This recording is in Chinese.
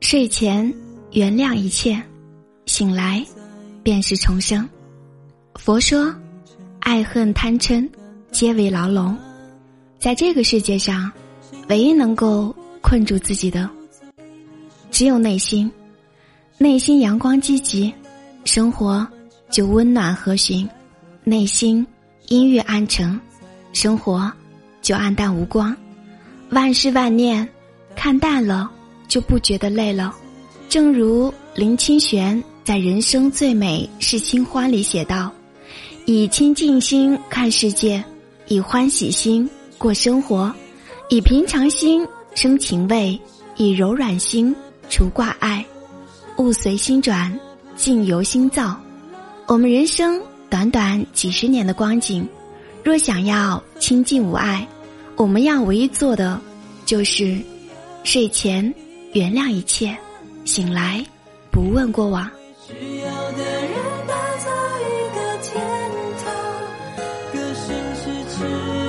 睡前原谅一切，醒来便是重生。佛说，爱恨贪嗔皆为牢笼，在这个世界上，唯一能够困住自己的，只有内心。内心阳光积极，生活就温暖和煦；内心阴郁暗沉，生活就暗淡无光。万事万念，看淡了就不觉得累了。正如林清玄在《人生最美是清欢》里写道：“以清净心看世界，以欢喜心过生活，以平常心生情味，以柔软心除挂碍。物随心转，境由心造。我们人生短短几十年的光景，若想要清净无碍。”我们要唯一做的，就是睡前原谅一切，醒来不问过往。需要的人打造一个天堂，歌声是翅